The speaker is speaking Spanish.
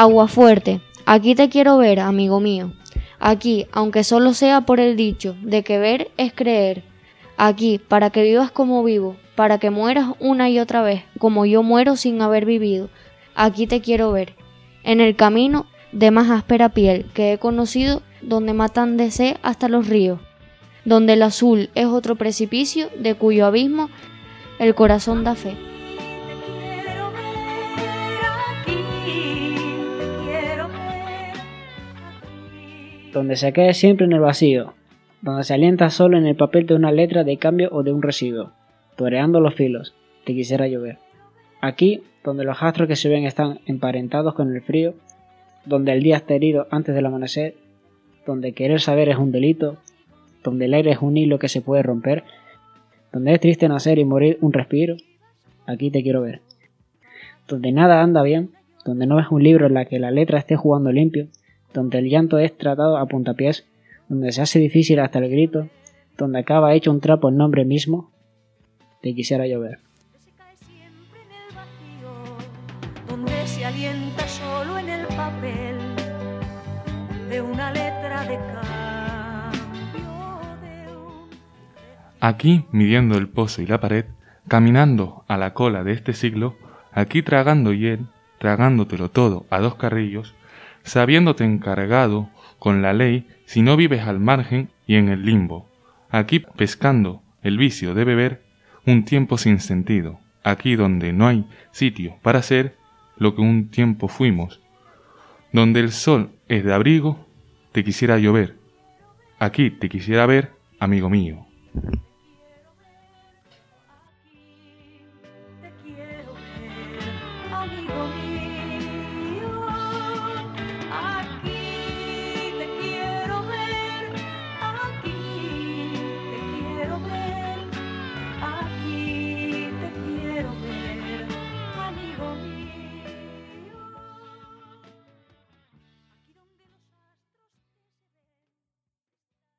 Agua fuerte, aquí te quiero ver, amigo mío. Aquí, aunque solo sea por el dicho de que ver es creer. Aquí, para que vivas como vivo, para que mueras una y otra vez, como yo muero sin haber vivido. Aquí te quiero ver. En el camino de más áspera piel que he conocido, donde matan de sed hasta los ríos, donde el azul es otro precipicio de cuyo abismo el corazón da fe. Donde se quede siempre en el vacío, donde se alienta solo en el papel de una letra de cambio o de un residuo toreando los filos, te quisiera llover. Aquí, donde los astros que se ven están emparentados con el frío, donde el día está herido antes del amanecer, donde querer saber es un delito, donde el aire es un hilo que se puede romper, donde es triste nacer y morir un respiro, aquí te quiero ver. Donde nada anda bien, donde no es un libro en la que la letra esté jugando limpio, donde el llanto es tratado a puntapiés, donde se hace difícil hasta el grito, donde acaba hecho un trapo el nombre mismo, te quisiera llover. Donde se alienta solo en el papel de una letra de Aquí, midiendo el pozo y la pared, caminando a la cola de este siglo, aquí tragando hiel, tragándotelo todo a dos carrillos, sabiéndote encargado con la ley si no vives al margen y en el limbo, aquí pescando el vicio de beber un tiempo sin sentido, aquí donde no hay sitio para ser lo que un tiempo fuimos, donde el sol es de abrigo, te quisiera llover, aquí te quisiera ver, amigo mío. Te quiero ver, amigo mío.